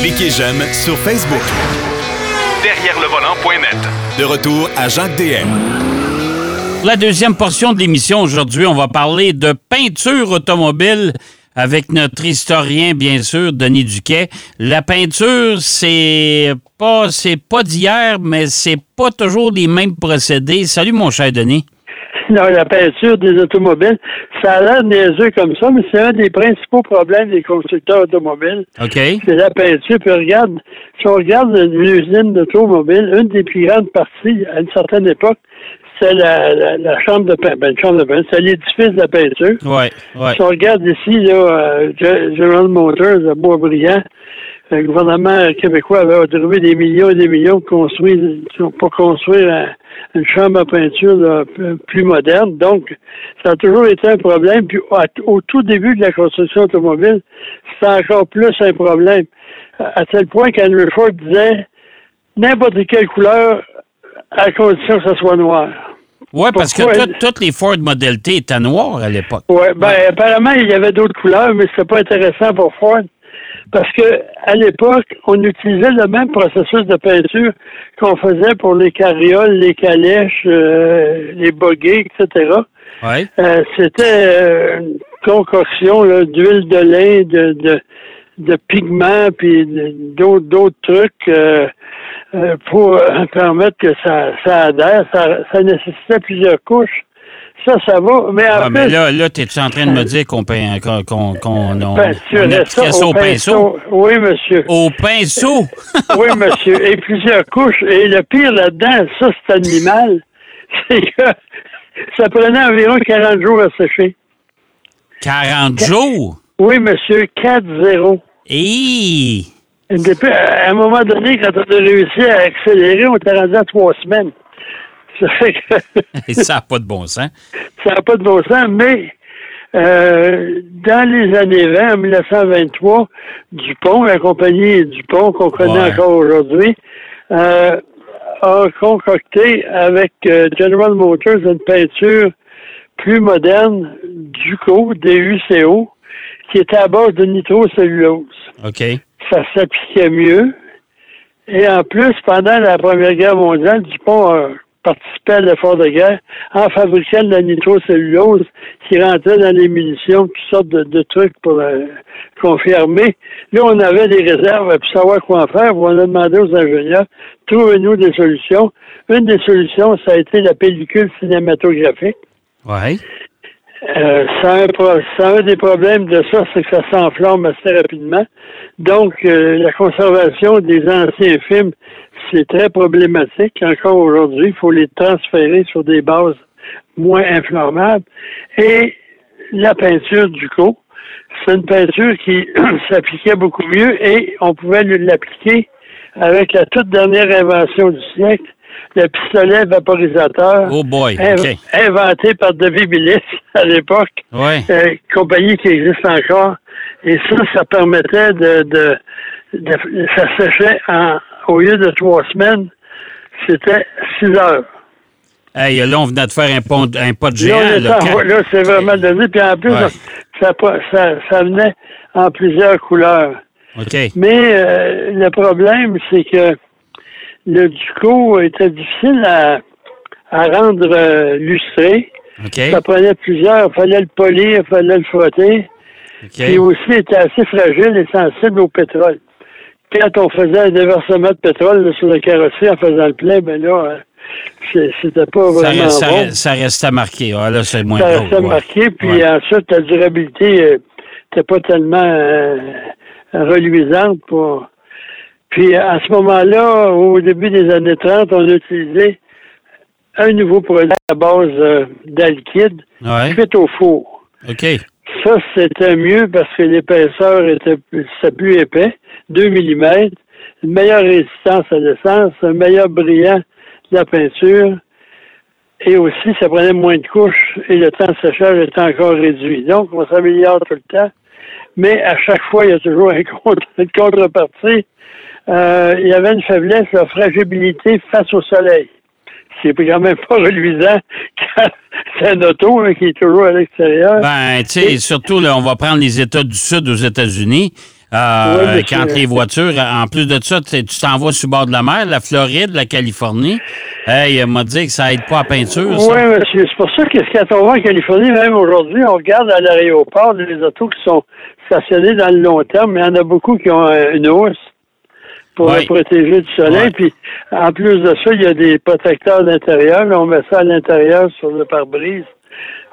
Cliquez j'aime sur Facebook. Derrière le volant.net. De retour à Jacques DM. La deuxième portion de l'émission aujourd'hui, on va parler de peinture automobile avec notre historien, bien sûr, Denis Duquet. La peinture, c'est pas, c'est pas d'hier, mais c'est pas toujours les mêmes procédés. Salut, mon cher Denis. Non, la peinture des automobiles, ça a l'air niaiseux comme ça, mais c'est un des principaux problèmes des constructeurs automobiles. OK. C'est la peinture. Puis regarde, si on regarde l'usine d'automobile, une des plus grandes parties, à une certaine époque, c'est la, la, la, chambre de peinture. Ben, chambre de peinture, c'est l'édifice de la peinture. Oui, oui. Si on regarde ici, là, euh, General Motors, à Boisbriand, le gouvernement québécois avait trouvé des millions et des millions de construire, pour construire une chambre à peinture là, plus moderne. Donc, ça a toujours été un problème. Puis, au tout début de la construction automobile, c'était encore plus un problème. À tel point qu'Henry Ford disait n'importe quelle couleur à condition que ce soit noir. Oui, parce que toutes les Ford Model T étaient noires à l'époque. Oui, ben, apparemment, il y avait d'autres couleurs, mais c'était pas intéressant pour Ford. Parce que à l'époque, on utilisait le même processus de peinture qu'on faisait pour les carrioles, les calèches, euh, les boguets, etc. Ouais. Euh, C'était euh, une concoction d'huile de lin, de, de, de pigments, puis d'autres d'autres trucs euh, pour permettre que ça, ça adhère. Ça, ça nécessitait plusieurs couches. Ça, ça va. Mais, ah, mais là, là tu es en train de me dire qu'on peint, qu'on, qu'on, qu'on on, on ça, au, pinceau? Oui, monsieur. Au pinceau? oui, monsieur. Et plusieurs couches. Et le pire là-dedans, ça, c'est animal. C'est que ça prenait environ 40 jours à sécher. 40 jours? Oui, monsieur. 4-0. Et... À un moment donné, quand on a réussi à accélérer, on était rendu à trois semaines. Que. ça n'a pas de bon sens. Ça n'a pas de bon sens, mais euh, dans les années 20, en 1923, Dupont, la compagnie Dupont qu'on connaît Ouais. encore aujourd'hui, euh, a concocté avec euh, General Motors une peinture plus moderne, Duco, DUCO, qui était à base de nitrocellulose. OK. Ça s'appliquait mieux. Et en plus, pendant la Première Guerre mondiale, Dupont a participé à l'effort de guerre en fabriquant de la nitrocellulose qui rentrait dans les munitions, toutes sortes de, de trucs pour euh, confirmer. Là, on avait des réserves pour savoir quoi en faire. On a demandé aux ingénieurs, trouvez-nous des solutions. Une des solutions, ça a été la pellicule cinématographique. Ouais. Euh, ça, a un pro- ça a des problèmes de ça, c'est que ça s'enflamme assez rapidement. Donc, euh, la conservation des anciens films, c'est très problématique. Encore aujourd'hui, il faut les transférer sur des bases moins inflammables. Et la peinture du co, c'est une peinture qui s'appliquait beaucoup mieux et on pouvait l'appliquer avec la toute dernière invention du siècle, le pistolet vaporisateur. Oh boy, Inv-. Inventé par David Billis à l'époque, Ouais. euh, compagnie qui existe encore. Et ça, ça permettait de, de, de- ça séchait en, au lieu de trois semaines, c'était six heures. Hey, là, on venait de faire un, pont, un pas de géant. là, en- quand- là, c'est vraiment donné. Puis en plus, Ouais. ça, ça, ça venait en plusieurs couleurs. OK. Mais euh, le problème, c'est que le Duco était difficile à, à rendre euh, lustré. Ça prenait plusieurs. Il fallait le polir, il fallait le frotter. Puis OK. aussi, il était assez fragile et sensible au pétrole. Quand on faisait un déversement de pétrole là, sur le carrosserie en faisant le plein, ben là, euh, c'était pas Ça, vraiment reste- ça, bon. reste- ça restait marqué. Ah, là, c'est moins Ça restait ouais. marqué, puis Ouais. ensuite, la durabilité n'était pas tellement euh, reluisante. Pour... Puis à ce moment-là, au début des années 30, on a utilisé un nouveau produit à base euh, d'alkyd Ouais. fait au four. OK. Ça, c'était mieux parce que l'épaisseur était plus épais, 2 mm, une meilleure résistance à l'essence, un meilleur brillant de la peinture, et aussi, ça prenait moins de couches et le temps de séchage était encore réduit. Donc, on s'améliore tout le temps, mais à chaque fois, il y a toujours un contre- une contrepartie. Euh, il y avait une faiblesse, la fragilité face au soleil. C'est quand même pas reluisant quand c'est un auto là, qui est toujours à l'extérieur. Ben, tu sais, surtout, là, on va prendre les États du Sud aux États-Unis. euh, quand les voitures, en plus de ça, tu t'en vas sur le bord de la mer, la Floride, la Californie. Hey, il m'a dit que ça aide pas à peinture, ça. Oui, monsieur. C'est pour ça que quand on va en Californie, même aujourd'hui, on regarde à l'aéroport les autos qui sont stationnés dans le long terme, mais il y en a beaucoup qui ont euh, une housse pour les protéger du soleil. Puis, en plus de ça, il y a des protecteurs d'intérieur. Là, On met ça à l'intérieur sur le pare-brise.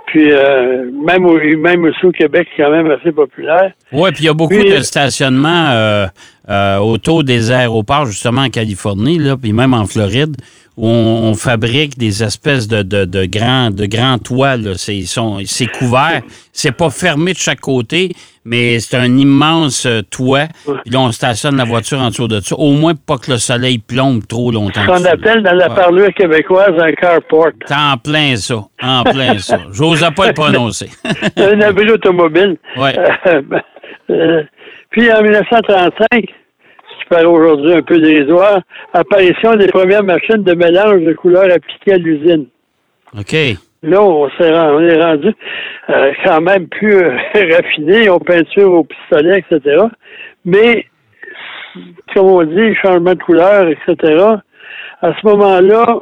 Puis, euh, même, au, même aussi au Québec, c'est quand même assez populaire. Oui, puis il y a beaucoup Puis, de stationnements euh, euh, autour des aéroports, justement en Californie, là, puis même en Floride, où on, on fabrique des espèces de, de, de grands de grands toits. C'est c'est couvert. C'est pas fermé de chaque côté, mais c'est un immense euh, toit. Puis là, on stationne la voiture en dessous de ça. Au moins pas que le soleil plombe trop longtemps. Ce qu'on appelle dans la parlure québécoise un carport. C'est en plein ça. En plein ça. J'ose pas le prononcer. un abri automobile. Ouais. Euh, puis en 1935, ce qui paraît aujourd'hui un peu dérisoire, apparition des premières machines de mélange de couleurs appliquées à l'usine. OK. Là, on, est rendu euh, quand même plus euh, raffiné, on peinture au pistolet, etc. Mais, comme on dit, changement de couleur, etc. À ce moment-là,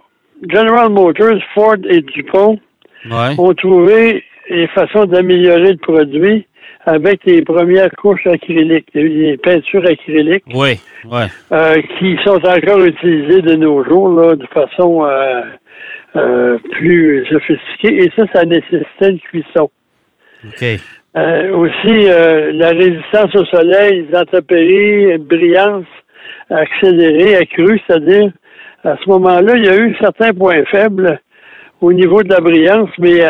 General Motors, Ford et DuPont Ouais. ont trouvé des façons d'améliorer le produit avec les premières couches acryliques, les- peintures acryliques, Oui. Ouais. euh, qui sont encore utilisées de nos jours là, de façon euh, euh, plus sophistiquée. Et ça, ça nécessitait une cuisson. OK. Aussi, la résistance au soleil, les intempéries, une brillance accélérée, accrue, c'est-à-dire, à ce moment-là, il y a eu certains points faibles au niveau de la brillance, mais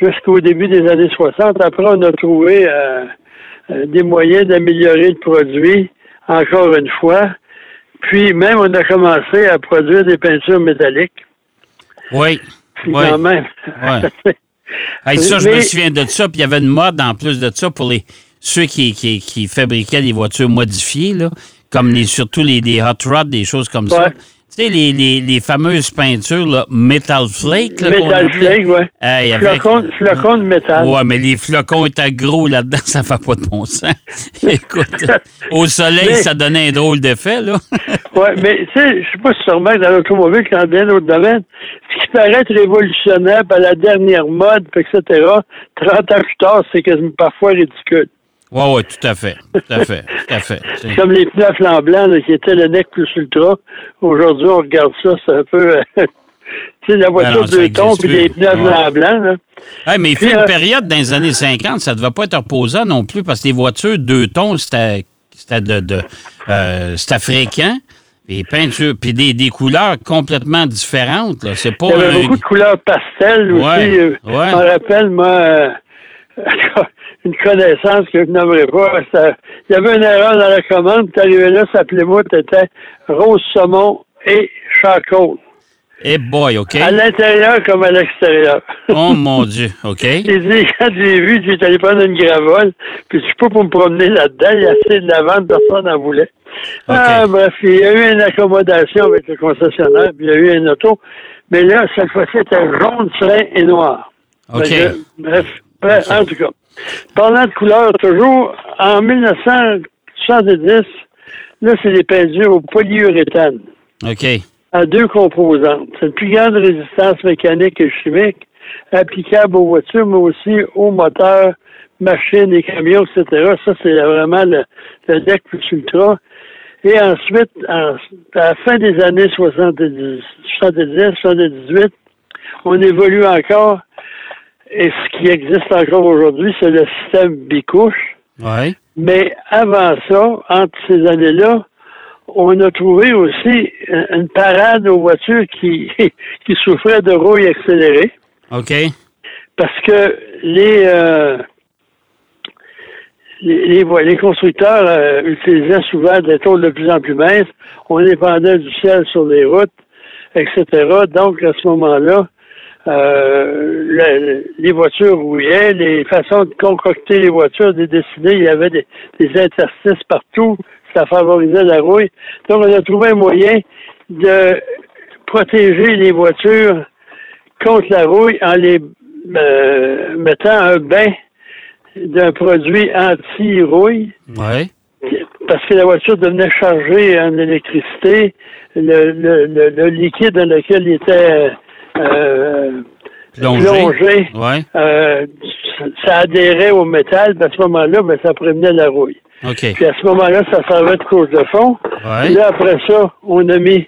jusqu'au début des années 60, après, on a trouvé euh, euh, des moyens d'améliorer le produit, encore une fois. Puis même, on a commencé à produire des peintures métalliques. Oui. Puis Oui. quand même. Ouais. Hey, ça, je me souviens de ça. Puis il y avait une mode en plus de ça pour les ceux qui, qui, qui fabriquaient des voitures modifiées, là, comme les, surtout les, les hot rods, des choses comme ça. Tu sais, les, les, les fameuses peintures, là, Metal Flake. Là, Metal flake, ouais. Hey, avec- Flocon, flocon de métal. Ouais, mais les flocons étaient gros là-dedans, ça fait pas de bon sens. Écoute, au soleil, Mais- ça donnait un drôle d'effet, là. Oui, mais tu sais, je sais pas si tu remarques dans l'automobile, quand bien d'autres domaines, ce qui paraît être révolutionnaire à la dernière mode, etc., 30 ans plus tard, c'est quasiment parfois ridicule. Ouais, ouais, tout à fait. Tout à fait. Tout à fait. C'est- Comme les pneus blanc, là, qui étaient le nec plus ultra. Aujourd'hui, on regarde ça, c'est un peu... euh, tu sais, la voiture Ben non, ça deux tons, puis les pneus Ouais. blanc, là. Hey, mais il fait une euh, période dans les années 50, ça ne devait pas être reposant non plus parce que les voitures deux tons, c'était c'était de, de euh, c'était fréquent. Les peintures, puis des, des couleurs complètement différentes. là. C'est pas Il y avait beaucoup de couleurs pastel aussi. Ouais, euh, ouais. Je me rappelle, moi, euh, une connaissance que je n'aimerais pas. ça- il y avait une erreur dans la commande, tu arrivé là, ça moi, c'était rose saumon et charcoal. Eh boy, OK. À l'intérieur comme à l'extérieur. Oh mon Dieu, OK. J'ai dit, quand j'ai vu, j'ai allé prendre une gravole, puis je suis pas pour me promener là-dedans, il y a assez de lavande, personne n'en voulait. Ah, bref, il y a eu une accommodation avec le concessionnaire, puis il y a eu un auto, mais là, cette fois-ci, c'était jaune, serein et noir. OK. Que, bref, bref, en tout cas. Parlant de couleurs, toujours, en 1970, là, c'est des peintures au polyuréthane OK. à deux composantes. C'est une plus grande résistance mécanique et chimique applicable aux voitures, mais aussi aux moteurs, machines et camions, etc. Ça, c'est vraiment le, le deck plus ultra. Et ensuite, en- à la fin des années 70, 70, 78, on évolue encore. Et ce qui existe encore aujourd'hui, c'est le système bicouche. Ouais. Mais avant ça, entre ces années-là, on a trouvé aussi une parade aux voitures qui, qui souffraient de rouille accélérée OK. parce que les, euh, les, les, constructeurs euh, utilisaient souvent des tôles de plus en plus minces. On dépendait du ciel sur les routes, etc. Donc, à ce moment-là, euh, le- les voitures rouillaient, les façons de concocter les voitures, de dessiner, il y avait des, des interstices partout, ça favorisait la rouille. Donc, on a trouvé un moyen de protéger les voitures contre la rouille en les euh, mettant un bain d'un produit anti-rouille Ouais. parce que la voiture devenait chargée en électricité, le, le, le, le liquide dans lequel il était euh, Ouais. euh, ça adhérait au métal, puis à ce moment-là, ben, ça prévenait la rouille. Puis à ce moment-là, ça servait de couche de fond. Ouais. Puis là, après ça, on a mis.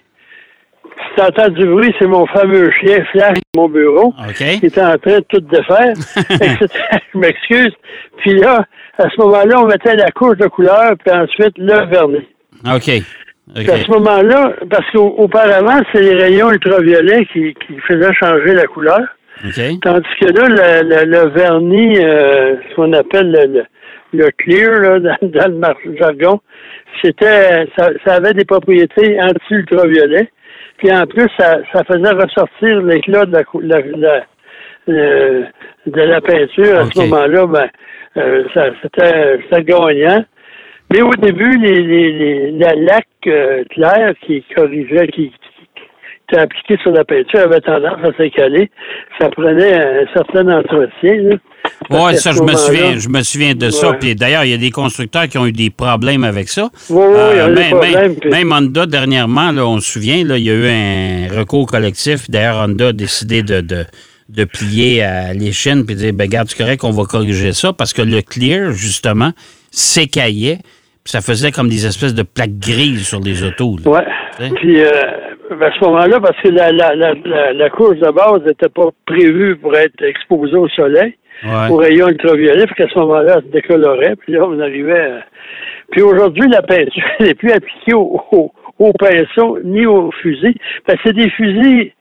Si t'entends du bruit, c'est mon fameux chien Flash, mon bureau, qui était en train de tout défaire. Je m'excuse. Puis là, à ce moment-là, on mettait la couche de couleur, puis ensuite le vernis. OK. À ce moment-là, parce qu'auparavant, c'est les rayons ultraviolets qui, qui faisaient changer la couleur. OK. Tandis que là, le, le- le vernis, euh, ce qu'on appelle le, le, le clear là, dans, dans le jargon, c'était ça, ça avait des propriétés anti-ultraviolets. Puis en plus, ça, ça faisait ressortir l'éclat de la, la, la- de la peinture. À ce moment-là, ben, euh, ça, c'était, c'était gagnant. Mais au début, les, les, les, la laque euh, claire qui corrigeait, qui, était appliquée sur la peinture avait tendance à s'écaler. Ça prenait un certain entretien. Qu'à ça, je me souviens, je me souviens de ça. Puis d'ailleurs, il y a des constructeurs qui ont eu des problèmes avec ça. Oui, oui, Euh, même, problèmes. même- puis- même Honda, dernièrement, là, on se souvient, là, il y a eu un recours collectif. D'ailleurs, Honda a décidé de, de, de plier à l'échine puis de dire, ben, garde, c'est correct, on va corriger ça parce que le clear, justement, s'écaillait. Ça faisait comme des espèces de plaques grises sur les autos. Hein? Puis euh, à ce moment-là, parce que la, la, la, la, course de base n'était pas prévue pour être exposée au soleil, Ouais. aux rayons ultraviolets, puis qu'à ce moment-là, elle se décolorait, puis là, on arrivait à... Puis aujourd'hui, la peinture n'est plus appliquée au, au, au pinceau ni au fusil. Parce que c'est des fusils,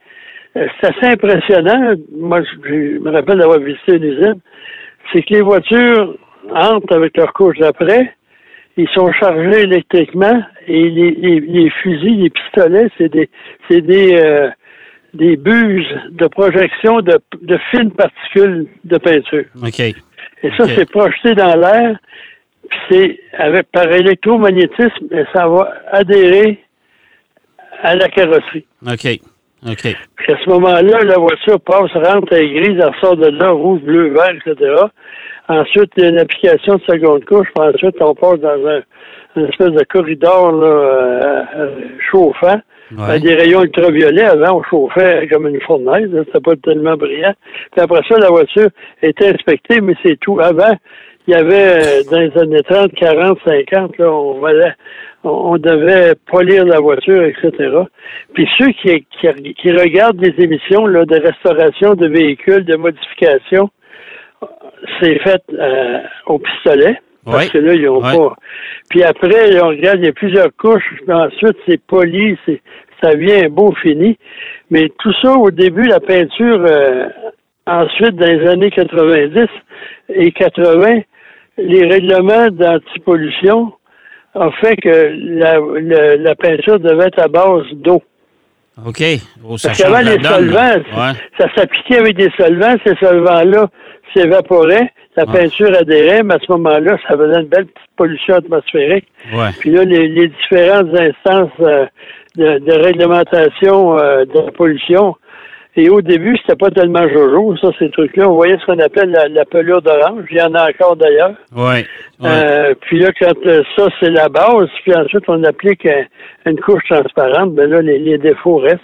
euh, c'est assez impressionnant. Moi, je, je me rappelle d'avoir visité une usine. C'est que les voitures entrent avec leur couche d'après, ils sont chargés électriquement et les, les, les fusils, les pistolets, c'est des c'est des euh, des buses de projection de, de fines particules de peinture. OK. Et ça, c'est projeté dans l'air, puis c'est avec par électromagnétisme, et ça va adhérer à la carrosserie. OK. OK. Puis à ce moment-là, la voiture passe, rentre, elle est grise, elle sort de là, rouge, bleu, vert, etc. Ensuite, il y a une application de seconde couche, puis ensuite, on passe dans un, une espèce de corridor là, euh, euh, chauffant, Ouais. des rayons ultraviolets. Avant, on chauffait comme une fournaise, c'était pas tellement brillant. Puis après ça, la voiture était inspectée, mais c'est tout. Avant, il y avait, euh, dans les années 30, 40, 50, là, on, valait- on on devait polir la voiture, etc. Puis ceux qui, qui, qui regardent les émissions là, de restauration de véhicules, de modification, c'est fait euh, au pistolet. Parce que là, ils ont Ouais. pas. Puis après, on regarde, il y a plusieurs couches. Puis ensuite, c'est poli, c'est ça vient beau fini. Mais tout ça, au début, la peinture, euh, ensuite, dans les années 90 et 80, les règlements d'antipollution ont fait que la, la, la peinture devait être à base d'eau. OK. Oh, ça Parce qu'avant, les solvants. Ouais. ça s'appliquait avec des solvants. Ces solvants-là s'évaporaient, la peinture adhérait, mais à ce moment-là, ça faisait une belle petite pollution atmosphérique. Ouais. Puis là, les, les différentes instances euh, de, de réglementation euh, de la pollution, et au début, c'était pas tellement jojo, ça, ces trucs-là. On voyait ce qu'on appelle la, la pelure d'orange. Il y en a encore d'ailleurs. Ouais. Ouais. Euh, puis là, quand ça, c'est la base, puis ensuite, on applique un- une couche transparente, ben là, les, les défauts restent.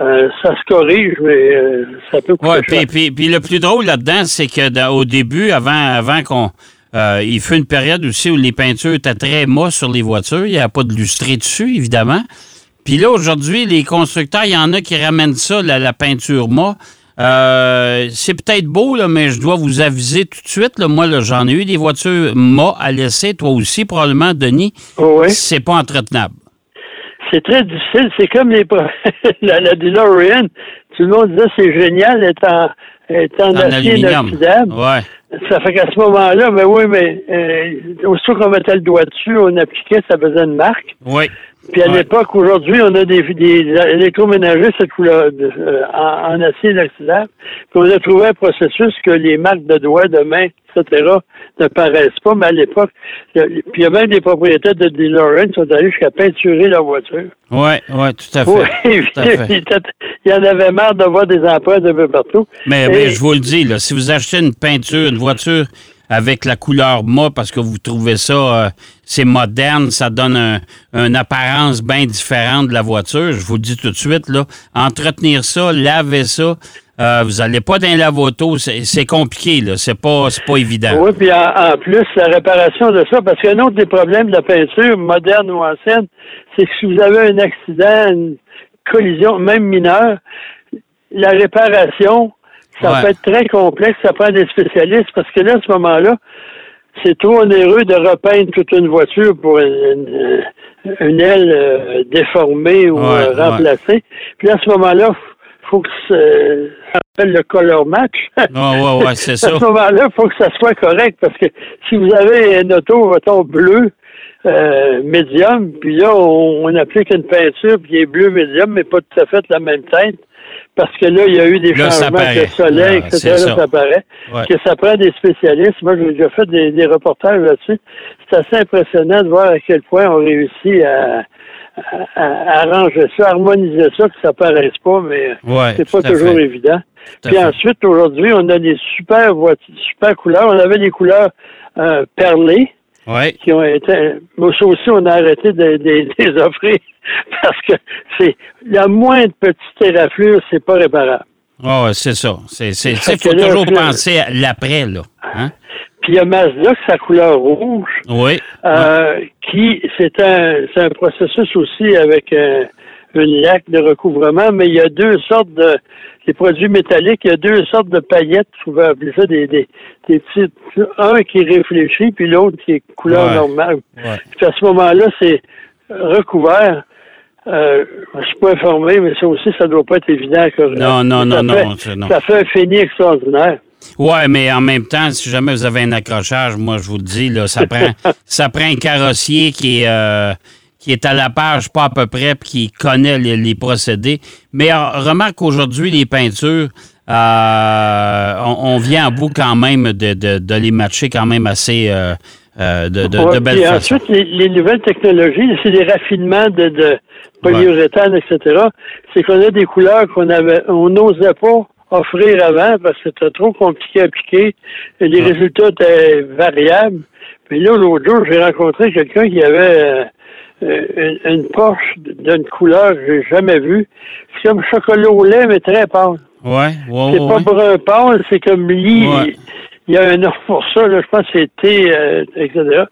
Euh, ça se corrige, mais euh, ça peut coûter cher. puis, puis, puis le plus drôle là-dedans, c'est que dans- au début, avant, avant qu'on. euh, il fut une période aussi où les peintures étaient très mousse sur les voitures. Il n'y avait pas de lustré dessus, évidemment. Puis là, aujourd'hui, les constructeurs, il y en a qui ramènent ça, la, la peinture mât. Euh, c'est peut-être beau, là, mais je dois vous aviser tout de suite. Là, moi, j'en ai eu des voitures mât à laisser. Toi aussi, probablement, Denis. Oh, oui. C'est pas entretenable. C'est très difficile. C'est comme les la, la DeLorean. Tout le monde disait c'est génial, elle est en, acier inoxydable. Ouais. Ça fait qu'à ce moment-là, mais oui, mais euh, aussitôt qu'on mettait le doigt dessus, on appliquait, ça faisait une marque. Oui. Puis à Ouais. l'époque, aujourd'hui, on a des, des électroménagers cette couleur euh, en, en acier inoxydable. Puis on a trouvé un processus que les marques de doigts, de main, etc., ne paraissent pas. Mais à l'époque, puis il y a même des propriétaires de DeLorean qui sont allés jusqu'à peinturer leur voiture. Oui, oui, tout à fait. Oui, Tout à fait. il y en avait marre de voir des empreintes un peu partout. Mais, Et- mais je vous le dis, là, si vous achetez une peinture, une voiture avec la couleur mât parce que vous trouvez ça, euh, c'est moderne, ça donne un- une apparence bien différente de la voiture. Je vous le dis tout de suite, là, entretenir ça, laver ça, euh, vous n'allez pas dans un lave-auto, c'est compliqué, là. C'est pas, pas évident. Oui, puis en, en plus, la réparation de ça, parce qu'un autre des problèmes de la peinture, moderne ou ancienne, c'est que si vous avez un accident, une collision, même mineure, la réparation, ça Ouais. peut être très complexe, ça prend des spécialistes, parce que là, à ce moment-là, c'est trop onéreux de repeindre toute une voiture pour une, une- une aile euh, déformée ou Ouais, euh, ouais. remplacée. Puis là, à ce moment-là, faut que ça s'appelle le color match. Ouais, ouais, ouais, c'est ça. À ce moment-là, il faut que ça soit correct parce que si vous avez une auto, mettons, bleu, euh, médium, puis là, on, on applique une peinture, puis il est bleu médium, mais pas tout à fait la même teinte, parce que là, il y a eu des Là, changements le soleil, Ah, etc. Là, ça. ça paraît. Ouais. Que ça prend des spécialistes. Moi, j'ai déjà fait des, des reportages là-dessus. C'est assez impressionnant de voir à quel point on réussit à, à- à arranger ça, harmoniser ça, que ça paraisse pas, mais Ouais, c'est pas toujours fait. évident. Tout Puis ensuite, aujourd'hui, on a des super voitures, super couleurs. On avait des couleurs euh, perlées Ouais. qui ont été. Moi, ça aussi, on a arrêté de, de- de les offrir parce que c'est la moindre petite éraflure, c'est pas réparable. Ouais, c'est ça. C'est, c'est, c'est- faut toujours penser à l'après, là. Hein? Puis il y a Mazda, sa couleur rouge, Oui. euh, qui c'est un c'est un processus aussi avec euh, une laque de recouvrement, mais il y a deux sortes de les produits métalliques, il y a deux sortes de paillettes, vous pouvez appeler ça des, des, des petits un qui réfléchit, puis l'autre qui est couleur Ouais. normale. Ouais. Puis à ce moment-là, c'est recouvert. Euh, je suis pas informé, mais ça aussi, ça doit pas être évident. Que, Non, non, non, fait- non, non. Ça fait un fini extraordinaire. Ouais, mais en même temps, si jamais vous avez un accrochage, moi, je vous le dis, là, ça prend, ça prend un carrossier qui est, euh, qui est à la page, pas à peu près, puis qui connaît les, les procédés. Mais remarque qu'aujourd'hui, les peintures, euh, on, on vient à bout quand même de, de, de les matcher quand même assez euh, euh, de, de, Ouais, de belle puis façon. ensuite, les, les nouvelles technologies, c'est des raffinements de, polyuréthane, etc. C'est qu'on a des couleurs qu'on avait, on n'osait pas offrir avant parce que c'était trop compliqué à appliquer. Et les Ouais. résultats étaient variables. Puis là, l'autre jour, j'ai rencontré quelqu'un qui avait euh, une, une Porsche d'une couleur que j'ai jamais vue. C'est comme chocolat au lait, mais très pâle. Ouais, ouais, C'est ouais, pas brun pâle, c'est comme lit. Il y a un nom pour ça, là, je pense que thé, euh, etc.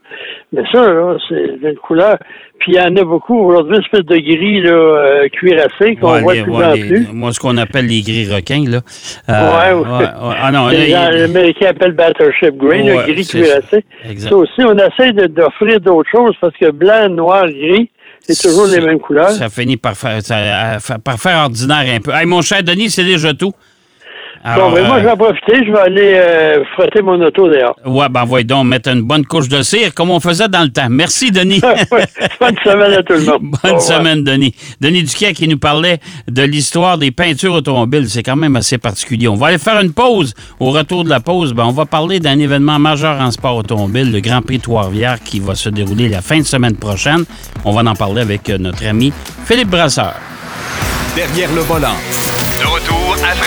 Mais ça, là, c'est une couleur. Puis il y en a beaucoup aujourd'hui, une espèce de gris là, euh, cuirassé qu'on Ouais, voit de plus ouais, en les- plus. moi, ce qu'on appelle les gris requins, là. Ouais, ouais. ouais. Ah non, Les, Américains appellent Battleship Grey, le gris cuirassé. ça. Aussi, on essaie de- d'offrir d'autres choses parce que blanc, noir, gris, c'est toujours les mêmes couleurs. Ça finit par faire, ça- par faire ordinaire un peu. Hey, mon cher Denis, c'est déjà tout. Bon, ben, moi, euh, je vais en profiter, je vais aller euh, frotter mon auto dehors. Ouais, ben voyons donc mettre une bonne couche de cire comme on faisait dans le temps. Merci, Denis. Bonne semaine à tout le monde. Bonne semaine, Denis. Denis Duquet qui nous parlait de l'histoire des peintures automobiles. C'est quand même assez particulier. On va aller faire une pause. Au retour de la pause, ben, on va parler d'un événement majeur en sport automobile, le Grand Prix de Trois-Rivières, qui va se dérouler la fin de semaine prochaine. On va en parler avec euh, notre ami Philippe Brasseur. Derrière le volant.